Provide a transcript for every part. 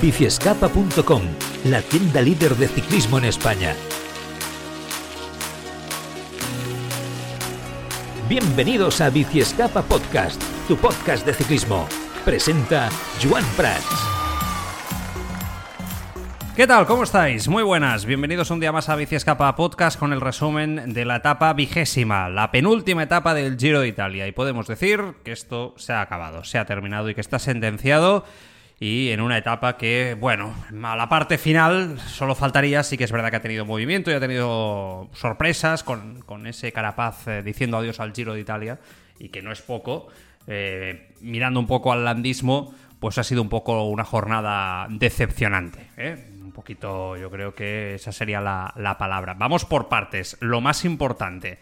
biciescapa.com, la tienda líder de ciclismo en España. Bienvenidos a Biciescapa Podcast, tu podcast de ciclismo. Presenta Joan Prats. ¿Qué tal? ¿Cómo estáis? Muy buenas. Bienvenidos un día más a Biciescapa Podcast con el resumen de la etapa vigésima, la penúltima etapa del Giro de Italia. Y podemos decir que esto se ha acabado, se ha terminado y que está sentenciado y en una etapa que, bueno, a la parte final solo faltaría, sí que es verdad que ha tenido movimiento y ha tenido sorpresas con, ese Carapaz eh, diciendo adiós al Giro de Italia y que no es poco. Eh, mirando un poco al landismo, pues ha sido un poco una jornada decepcionante. ¿eh? Un poquito, yo creo que esa sería la, la palabra. Vamos por partes. Lo más importante.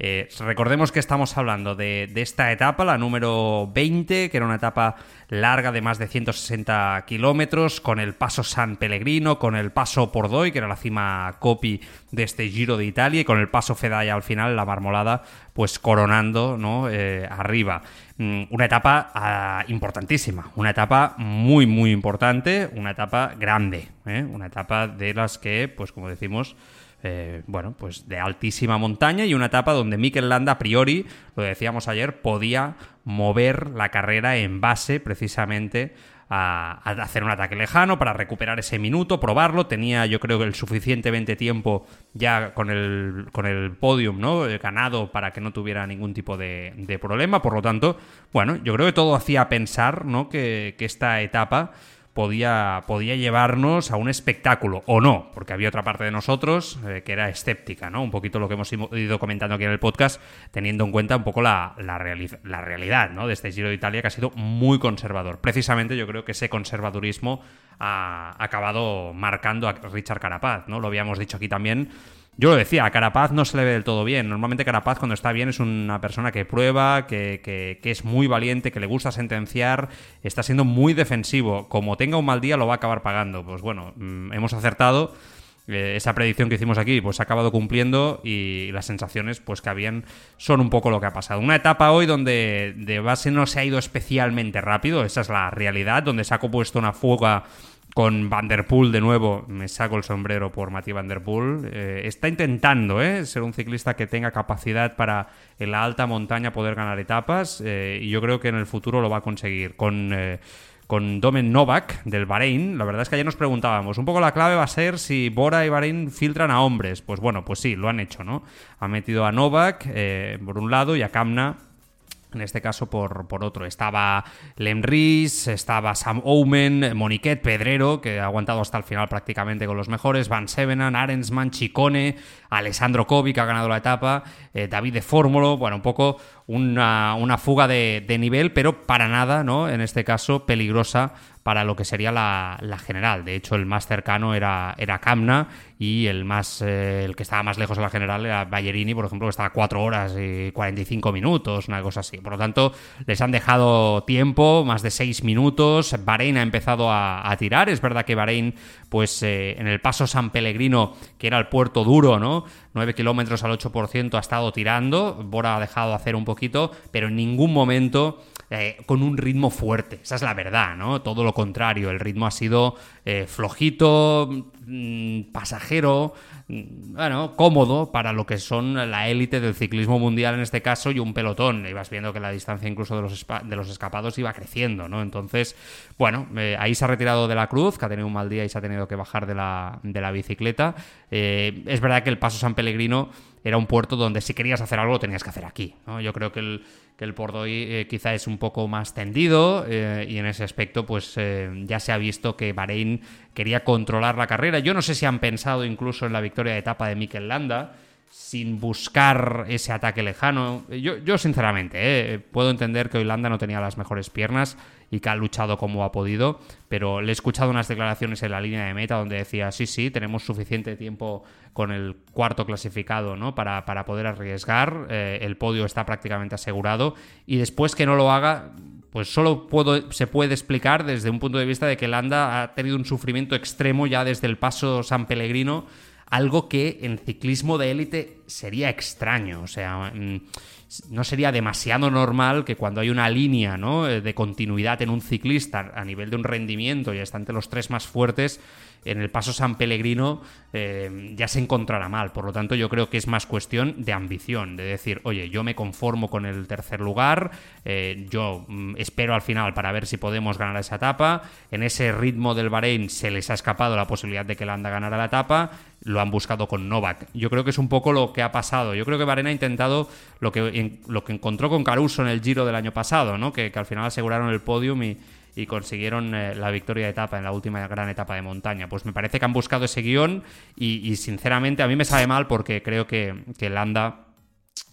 Eh, recordemos que estamos hablando de, esta etapa, la número 20, que era una etapa larga de más de 160 kilómetros, con el paso San Pellegrino, con el paso Pordoi, que era la cima copy de este Giro de Italia, y con el paso Fedaya al final, la marmolada, pues coronando ¿no? Eh, arriba. Mm, una etapa ah, importantísima, una etapa muy, muy importante, una etapa grande, ¿eh? una etapa de las que, pues como decimos, eh, bueno, pues de altísima montaña y una etapa donde Mikel Landa, a priori, lo decíamos ayer, podía mover la carrera en base precisamente a, hacer un ataque lejano para recuperar ese minuto, probarlo. Tenía, yo creo, el suficientemente tiempo ya con el, con el podium ¿no? ganado para que no tuviera ningún tipo de, problema. Por lo tanto, bueno, yo creo que todo hacía pensar ¿no? que esta etapa podía, podía llevarnos a un espectáculo, o no, porque había otra parte de nosotros eh, que era escéptica, ¿no? Un poquito lo que hemos ido comentando aquí en el podcast, teniendo en cuenta un poco la, la, la realidad, ¿no? De este Giro de Italia que ha sido muy conservador. Precisamente yo creo que ese conservadurismo ha acabado marcando a Richard Carapaz, ¿no? Lo habíamos dicho aquí también yo lo decía, a Carapaz no se le ve del todo bien. Normalmente Carapaz cuando está bien es una persona que prueba, que, es muy valiente, que le gusta sentenciar, está siendo muy defensivo. Como tenga un mal día lo va a acabar pagando. Pues bueno, mm, hemos acertado. Eh, esa predicción que hicimos aquí pues ha acabado cumpliendo y las sensaciones pues que habían son un poco lo que ha pasado. Una etapa hoy donde de base no se ha ido especialmente rápido, esa es la realidad, donde se ha compuesto una fuga con Van Der Poel de nuevo, me saco el sombrero por Mati Van Der Poel. Eh, está intentando ¿eh? ser un ciclista que tenga capacidad para en la alta montaña poder ganar etapas eh, y yo creo que en el futuro lo va a conseguir. Con, con Domen Novak del Bahrein, la verdad es que ayer nos preguntábamos, un poco la clave va a ser si Bora y Bahrein filtran a hombres. Pues bueno, pues sí, lo han hecho, ¿no? Han metido a Novak por un lado y a Kamna en este caso por, por otro. Estaba Lem Rees, estaba Sam Omen, Moniquet, Pedrero, que ha aguantado hasta el final prácticamente con los mejores, Van Sevenan, Arensman, Chicone, Alessandro Kovi, que ha ganado la etapa, eh, David de Fórmulo, bueno, un poco una, una fuga de, de, nivel, pero para nada, ¿no? En este caso, peligrosa para lo que sería la, general. De hecho, el más cercano era, era Camna y el más eh, el que estaba más lejos de la general era Ballerini, por ejemplo, que estaba 4 horas y 45 minutos, una cosa así. Por lo tanto, les han dejado tiempo, más de 6 minutos. Bahrein ha empezado a, tirar. Es verdad que Bahrein, pues eh, en el paso San Pellegrino, que era el puerto duro, ¿no? 9 kilómetros al 8% ha estado tirando. Bora ha dejado de hacer un poquito, pero en ningún momento eh, con un ritmo fuerte. Esa es la verdad, ¿no? Todo lo contrario, el ritmo ha sido eh, flojito, mm, pasajero, mm, bueno, cómodo para lo que son la élite del ciclismo mundial en este caso y un pelotón. Ibas viendo que la distancia incluso de los, de los escapados iba creciendo, ¿no? Entonces, bueno, eh, ahí se ha retirado de la cruz, que ha tenido un mal día y se ha tenido que bajar de la, de la bicicleta. es verdad que el paso San Pellegrino era un puerto donde si querías hacer algo tenías que hacer aquí. Yo creo que el que el Pordoy eh, quizá es un poco más tendido eh, y en ese aspecto pues eh, ya se ha visto que Bahrein quería controlar la carrera. Yo no sé si han pensado incluso en la victoria de etapa de Mikel Landa, sin buscar ese ataque lejano. Yo, yo sinceramente, puedo entender que Holanda no tenía las mejores piernas y que ha luchado como ha podido, pero le he escuchado unas declaraciones en la línea de meta donde decía, sí, sí, tenemos suficiente tiempo con el cuarto clasificado ¿no? para, para poder arriesgar, eh, el podio está prácticamente asegurado y después que no lo haga, pues solo puedo, se puede explicar desde un punto de vista de que Landa ha tenido un sufrimiento extremo ya desde el paso San Pellegrino algo que en ciclismo de élite sería extraño, o sea, mm, no sería demasiado normal que cuando hay una línea ¿no? de continuidad en un ciclista a nivel de un rendimiento y está entre los tres más fuertes, en el paso San Pellegrino eh, ya se encontrará mal. Por lo tanto, yo creo que es más cuestión de ambición, de decir, oye, yo me conformo con el tercer lugar, eh, yo mm, espero al final para ver si podemos ganar esa etapa. En ese ritmo del Bahrein se les ha escapado la posibilidad de que Landa ganara la etapa, lo han buscado con Novak. Yo creo que es un poco lo que ha pasado. Yo creo que Bahrein ha intentado lo que, lo que encontró con Caruso en el Giro del año pasado, ¿no? que, que al final aseguraron el podium y y consiguieron eh, la victoria de etapa en la última gran etapa de montaña. Pues me parece que han buscado ese guion y, sinceramente a mí me sabe mal porque creo que, que Landa...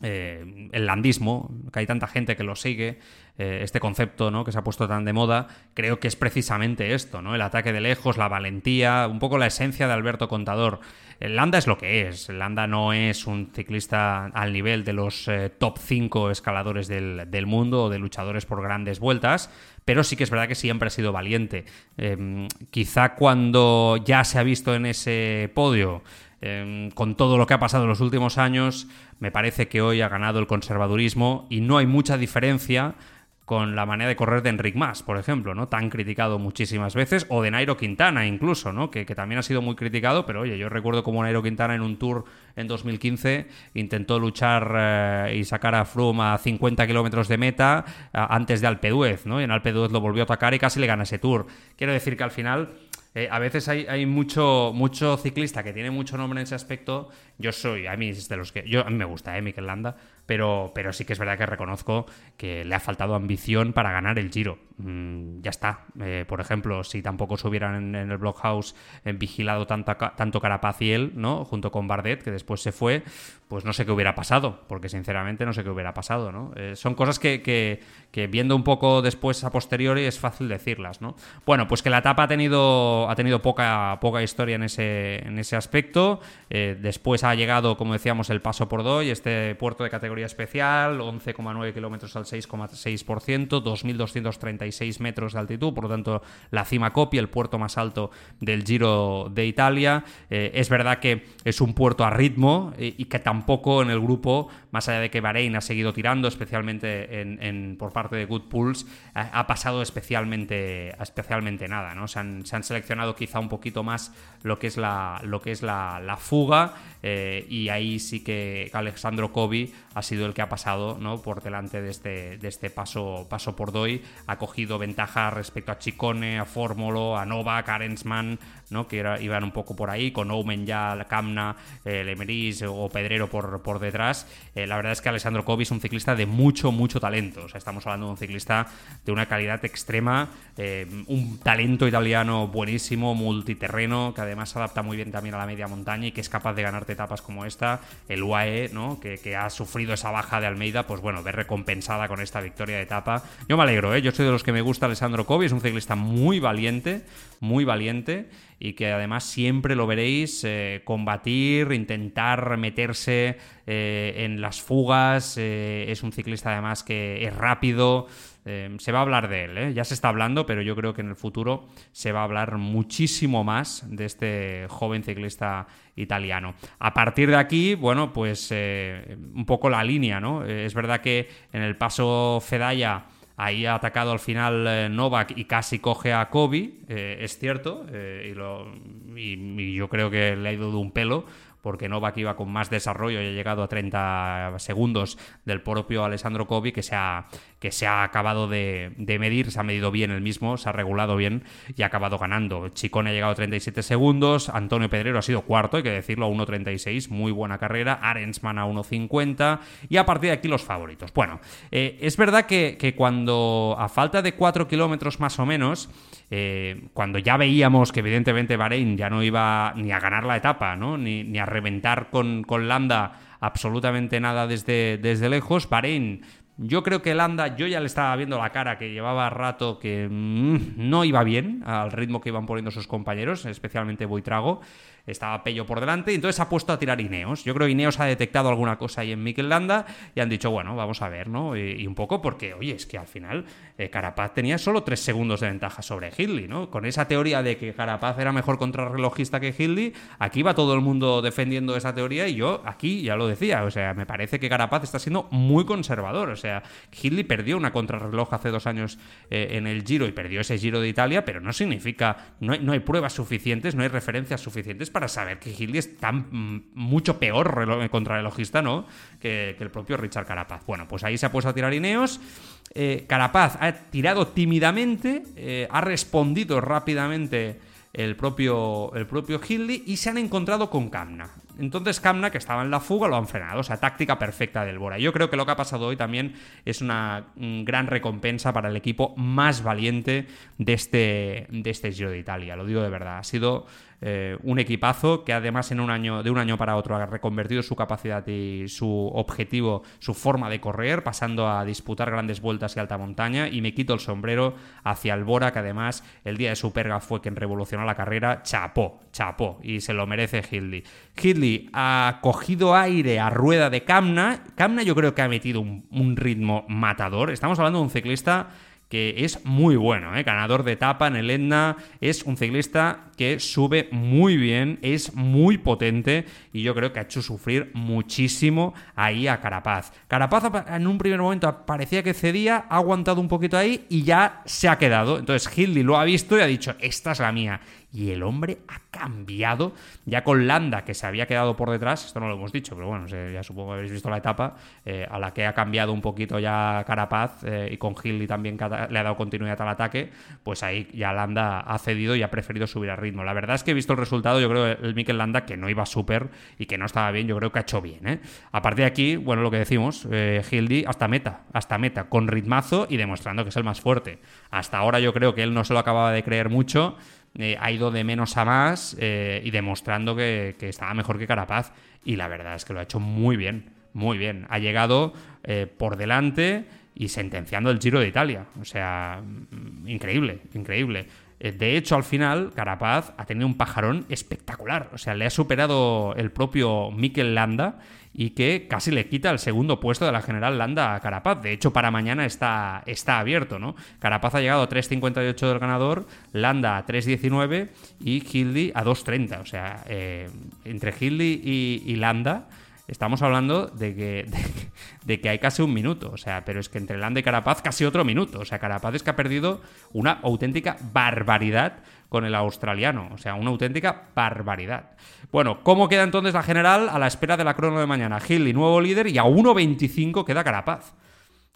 Eh, el landismo, que hay tanta gente que lo sigue, eh, este concepto ¿no? que se ha puesto tan de moda, creo que es precisamente esto, ¿no? El ataque de lejos, la valentía, un poco la esencia de Alberto Contador. El Landa es lo que es. El Landa no es un ciclista al nivel de los eh, top 5 escaladores del, mundo o de luchadores por grandes vueltas, pero sí que es verdad que siempre ha sido valiente. Em, quizá cuando ya se ha visto en ese podio, em, con todo lo que ha pasado en los últimos años, me parece que hoy ha ganado el conservadurismo y no hay mucha diferencia con la manera de correr de Enric Mas, por ejemplo, ¿no? Tan criticado muchísimas veces, o de Nairo Quintana incluso, ¿no? Que, también ha sido muy criticado, pero oye, yo recuerdo como Nairo Quintana en un tour en 2015 intentó luchar eh, y sacar a Froome a 50 kilómetros de meta antes de Alpe ¿no? Y en Alpe lo volvió a atacar y casi le gana ese tour. Quiero decir que al final... Eh, a veces hay, hay, mucho, mucho ciclista que tiene mucho nombre en ese aspecto. Yo soy, a mí es de los que. Yo, a me gusta, ¿eh? Mikel Landa pero, pero sí que es verdad que reconozco que le ha faltado ambición para ganar el Giro. Mm, ya está. Eh, por ejemplo, si tampoco se hubieran en, el Blockhouse eh, vigilado tanto, tanto Carapaz y él, ¿no? Junto con Bardet, que después se fue, pues no sé qué hubiera pasado, porque sinceramente no sé qué hubiera pasado, ¿no? Eh, son cosas que, que, viendo un poco después a posteriori es fácil decirlas, ¿no? Bueno, pues que la etapa ha tenido, ha tenido poca, poca historia en ese, en ese aspecto. después ha llegado, como decíamos, el paso por Doy, este puerto de categoría especial, 11,9 kilómetros al 6,6%, 2.236 metros de altitud, por lo tanto la cima copia, el puerto más alto del Giro de Italia. Eh, es verdad que es un puerto a ritmo eh, y que tampoco en el grupo, más allá de que Bahrein ha seguido tirando, especialmente en, por parte de Good Pulse, ha pasado especialmente, especialmente nada. Se han, seleccionado quizá un poquito más lo que es la, lo que es la, fuga eh, y ahí sí que Alexandro Kobi ha sido el que ha pasado ¿no? por delante de este, de este paso, paso por Doy. Ha cogido ventaja respecto a Chicone, a Fórmulo, a Novak, a Arensman, ¿no? que iban un poco por ahí, con Omen ya, Camna, el Lemeris o Pedrero por, por detrás. Eh, la verdad es que Alessandro Covi es un ciclista de mucho, mucho talento. O sea, estamos hablando de un ciclista de una calidad extrema, eh, un talento italiano buenísimo, multiterreno, que además se adapta muy bien también a la media montaña y que es capaz de ganarte etapas como esta. El UAE, ¿no? que ha sufrido esa baja de Almeida, pues bueno, ver recompensada con esta victoria de etapa. Yo me alegro, ¿eh? yo soy de los que me gusta Alessandro Covi, es un ciclista muy valiente, muy valiente y que además siempre lo veréis eh, combatir, intentar meterse eh, en las fugas. Es un ciclista además que es rápido. Se va a hablar de él, ya se está hablando, pero yo creo que en el futuro se va a hablar muchísimo más de este joven ciclista italiano. A partir de aquí, bueno, pues un poco la línea, ¿no? es verdad que en el paso Fedaya Ahí ha atacado al final eh, Novak y casi coge a Kobe, eh, es cierto, eh, y, yo creo que le ha ido de un pelo, porque Novak iba con más desarrollo y ha llegado a 30 segundos del propio Alessandro Kobe, que se ha, que se ha acabado de, medir, se ha medido bien el mismo, se ha regulado bien y ha acabado ganando. Chicone ha llegado a 37 segundos, Antonio Pedrero ha sido cuarto, hay que decirlo, a 1.36, muy buena carrera, Arensman a 1.50 y a partir de aquí los favoritos. Bueno, eh, es verdad que, que cuando a falta de 4 kilómetros más o menos, eh, cuando ya veíamos que evidentemente Bahrein ya no iba ni a ganar la etapa, ¿no? ni, ni a reventar con, con Landa absolutamente nada desde, desde lejos. Bahrein yo creo que Landa, yo ya le estaba viendo la cara que llevaba rato que mm, no iba bien al ritmo que iban poniendo sus compañeros, especialmente Boitrago estaba Pello por delante y entonces ha puesto a tirar Ineos. Yo creo que Ineos ha detectado alguna cosa ahí en Mikel Landa y han dicho, bueno, vamos a ver, ¿no? Y, un poco porque, oye, es que al final eh, Carapaz tenía solo tres segundos de ventaja sobre Hindley, ¿no? Con esa teoría de que Carapaz era mejor contrarrelojista que Hindley, aquí va todo el mundo defendiendo esa teoría y yo aquí ya lo decía, o sea, me parece que Carapaz está siendo muy conservador, o sea, Hindley perdió una contrarreloj hace dos años eh, en el Giro y perdió ese Giro de Italia, pero no significa, no no hay pruebas suficientes, no hay referencias suficientes para saber que Hildy es tan mm, mucho peor contrarrelojista, ¿no? Que, que, el propio Richard Carapaz. Bueno, pues ahí se ha puesto a tirar Ineos. Eh, Carapaz ha tirado tímidamente, eh, ha respondido rápidamente el propio, el propio y se han encontrado con Kamna. Entonces Kamna, que estaba en la fuga, lo han frenado. O sea, táctica perfecta del Bora. Yo creo que lo que ha pasado hoy también es una gran recompensa para el equipo más valiente de este, de este Giro de Italia. Lo digo de verdad. Ha sido eh, un equipazo que además en un año, de un año para otro ha reconvertido su capacidad y su objetivo, su forma de correr, pasando a disputar grandes vueltas y alta montaña. Y me quito el sombrero hacia el Bora, que además el día de su perga fue quien revolucionó la carrera. Chapó, chapó. Y se lo merece Hindley. Hindley ha cogido aire a rueda de Kamna. Kamna yo creo que ha metido un ritmo matador. Estamos hablando de un ciclista que es muy bueno, ¿eh? ganador de etapa en el Etna, es un ciclista que sube muy bien, es muy potente y yo creo que ha hecho sufrir muchísimo ahí a Carapaz. Carapaz en un primer momento parecía que cedía, ha aguantado un poquito ahí y ya se ha quedado. Entonces Hindley lo ha visto y ha dicho, esta es la mía y el hombre ha cambiado ya con Landa, que se había quedado por detrás, esto no lo hemos dicho, pero bueno, ya supongo que habéis visto la etapa, eh, a la que ha cambiado un poquito ya Carapaz eh, y con Gilly también le ha dado continuidad al ataque, pues ahí ya Landa ha cedido y ha preferido subir al ritmo. La verdad es que he visto el resultado, yo creo que el Mikel Landa, que no iba súper y que no estaba bien, yo creo que ha hecho bien. ¿eh? A partir de aquí, bueno, lo que decimos, eh, Gildy hasta meta, hasta meta, con ritmazo y demostrando que es el más fuerte. Hasta ahora yo creo que él no se lo acababa de creer mucho. Eh, ha ido de menos a más eh, y demostrando que, estaba mejor que Carapaz. Y la verdad es que lo ha hecho muy bien, muy bien. Ha llegado eh, por delante y sentenciando el Giro de Italia. O sea, mm, increíble, increíble. De hecho, al final, Carapaz ha tenido un pajarón espectacular. O sea, le ha superado el propio Mikel Landa y que casi le quita el segundo puesto de la general Landa a Carapaz. De hecho, para mañana está, está abierto, ¿no? Carapaz ha llegado a 3.58 del ganador, Landa a 3.19 y Hildy a 2.30. O sea, eh, entre Hildy y, Landa estamos hablando de que, de, que hay casi un minuto. O sea, pero es que entre Landa y Carapaz casi otro minuto. O sea, Carapaz es que ha perdido una auténtica barbaridad con el australiano. O sea, una auténtica barbaridad. Bueno, ¿cómo queda entonces la general a la espera de la crono de mañana? y nuevo líder, y a 1.25 queda Carapaz.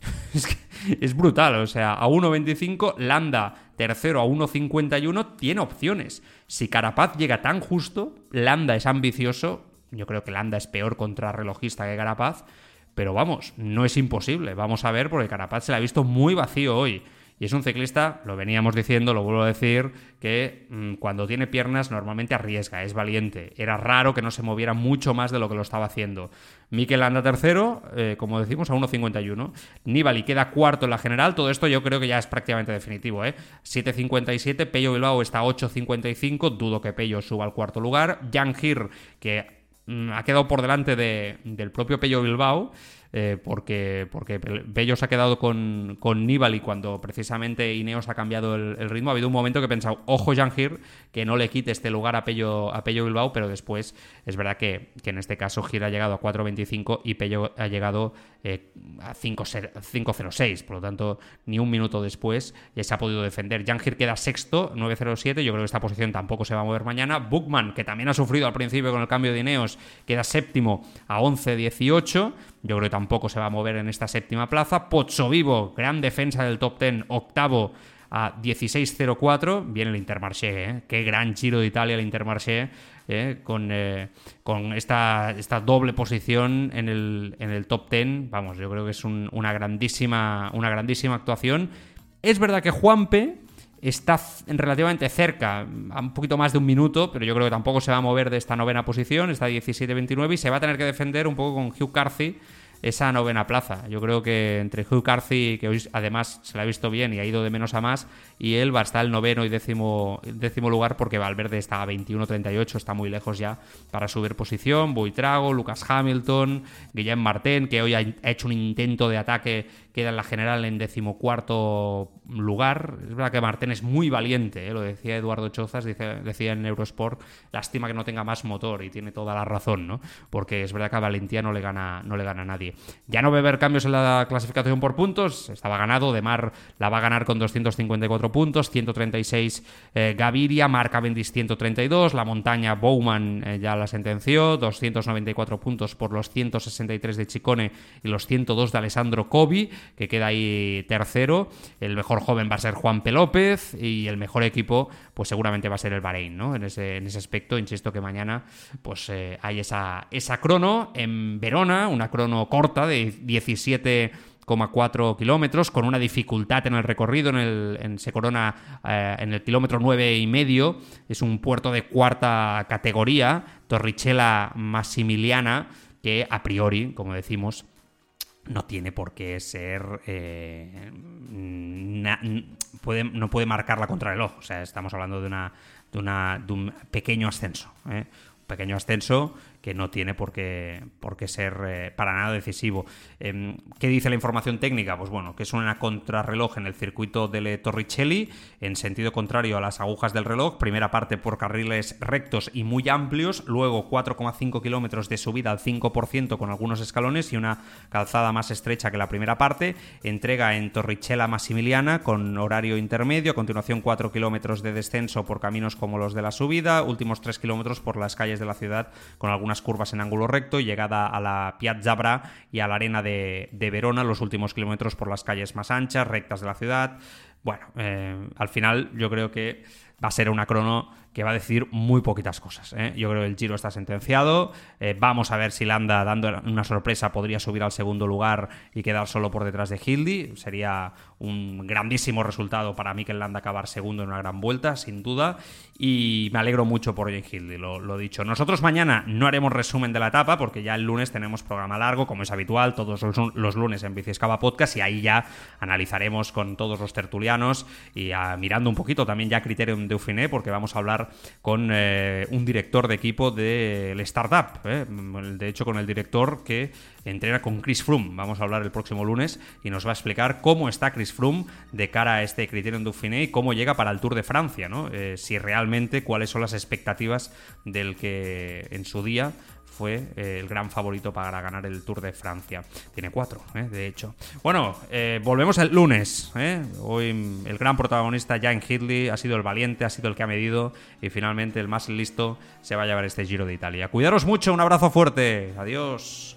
es brutal, o sea, a 1.25 Landa tercero a 1.51 tiene opciones. Si Carapaz llega tan justo, Landa es ambicioso, yo creo que Landa es peor contrarrelojista que Carapaz, pero vamos, no es imposible. Vamos a ver porque Carapaz se la ha visto muy vacío hoy. Y es un ciclista, lo veníamos diciendo, lo vuelvo a decir, que mm, cuando tiene piernas normalmente arriesga, es valiente. Era raro que no se moviera mucho más de lo que lo estaba haciendo. Mikel anda tercero, eh, como decimos, a 1.51. Nibali queda cuarto en la general. Todo esto yo creo que ya es prácticamente definitivo. ¿eh? 7.57, Pello Bilbao está a 8.55. Dudo que Pello suba al cuarto lugar. Jan Hir, que ha quedado por delante del propio Pello Bilbao. Eh, porque, porque se ha quedado con, con Nibali cuando precisamente Ineos ha cambiado el, ritmo. Ha habido un momento que he pensado, ojo Jangir, que no le quite este lugar a Pello, a Pello Bilbao, pero después es verdad que, en este caso Gir ha llegado a 4.25 y Pello ha llegado eh, a 5.06, por lo tanto, ni un minuto después ya se ha podido defender. Jangir queda sexto, 9.07, yo creo que esta posición tampoco se va a mover mañana. Bookman, que también ha sufrido al principio con el cambio de Ineos, queda séptimo a 11.18. Yo creo que tampoco se va a mover en esta séptima plaza. Pozzo Vivo, gran defensa del top 10, octavo a 16.04. Viene el Intermarché, ¿eh? qué gran giro de Italia el Intermarché, ¿eh? con, eh, con esta, esta, doble posición en el, en el top 10. Vamos, yo creo que es una, grandísima, una grandísima actuación. Es verdad que Juanpe está relativamente cerca, a un poquito más de un minuto, pero yo creo que tampoco se va a mover de esta novena posición, está 17-29 y se va a tener que defender un poco con Hugh Carthy esa novena plaza. Yo creo que entre Hugh Carthy, que hoy además se la ha visto bien y ha ido de menos a más, y él va a estar el noveno y décimo, décimo lugar porque Valverde está a 21-38, está muy lejos ya para subir posición. Buitrago, Lucas Hamilton, Guillem Martin, que hoy ha hecho un intento de ataque, queda en la general en decimocuarto lugar. Es verdad que Martín es muy valiente, ¿eh? lo decía Eduardo Chozas, decía en Eurosport, lástima que no tenga más motor y tiene toda la razón, ¿no? Porque es verdad que a Valentía no le gana, no le gana nadie. Ya no va a haber cambios en la clasificación por puntos, estaba ganado, De Mar la va a ganar con 254 puntos, 136 eh, Gaviria, Mark Cavendish 132, la montaña Bowman eh, ya la sentenció, 294 puntos por los 163 de Chicone y los 102 de Alessandro Cobi, que queda ahí tercero, el mejor joven va a ser Juan P. López y el mejor equipo pues seguramente va a ser el Bahrein, ¿no? En ese, en ese aspecto, insisto que mañana pues eh, hay esa, esa crono en Verona, una crono corta de 17,4 kilómetros, con una dificultad en el recorrido, en, el, se corona eh, en el kilómetro 9 y medio, es un puerto de cuarta categoría, Torrichella Massimiliana, que a priori, como decimos, no tiene por qué ser. Eh, puede, no puede marcar la contrarreloj. O sea, estamos hablando de, una, de, una, de un pequeño ascenso. ¿eh? Un pequeño ascenso que no tiene por qué, por qué ser eh, para nada decisivo. Em, ¿Qué dice la información técnica? Pues bueno, que es una contrarreloj en el circuito de Torricelli, en sentido contrario a las agujas del reloj. Primera parte por carriles rectos y muy amplios, luego 4,5 kilómetros de subida al 5% con algunos escalones y una calzada más estrecha que la primera parte. Entrega en Torricella Massimiliana con horario intermedio, a continuación 4 kilómetros de descenso por caminos como los de la subida, últimos 3 kilómetros por las calles de la ciudad con algunas curvas en ángulo recto y llegada a la Piazza Bra y a la arena de, Verona, los últimos kilómetros por las calles más anchas, rectas de la ciudad. Bueno, eh, al final yo creo que va a ser una crono que va a decir muy poquitas cosas. ¿eh? Yo creo que el Giro está sentenciado. Eh, vamos a ver si Landa, dando una sorpresa, podría subir al segundo lugar y quedar solo por detrás de Hildy. Sería un grandísimo resultado para mí que Landa acabar segundo en una gran vuelta, sin duda. Y me alegro mucho por Jane Hildy, lo, lo, dicho. Nosotros mañana no haremos resumen de la etapa porque ya el lunes tenemos programa largo, como es habitual, todos los, lunes en Biciescaba Podcast y ahí ya analizaremos con todos los tertulianos y ah, mirando un poquito también ya Criterium de Ufiné porque vamos a hablar con eh, un director de equipo del startup. Eh. De hecho, con el director que entrena con Chris Froome. Vamos a hablar el próximo lunes y nos va a explicar cómo está Chris Froome de cara a este Criterium Dauphiné y cómo llega para el Tour de Francia. ¿no? Eh, si realmente, cuáles son las expectativas del que en su día fue eh, el gran favorito para ganar el Tour de Francia. Tiene cuatro, eh, de hecho. Bueno, eh, volvemos el lunes. Hoy el gran protagonista, Jan Hidley, ha sido el valiente, ha sido el que ha medido y finalmente el más listo se va a llevar este Giro de Italia. Cuidaros mucho, un abrazo fuerte. Adiós.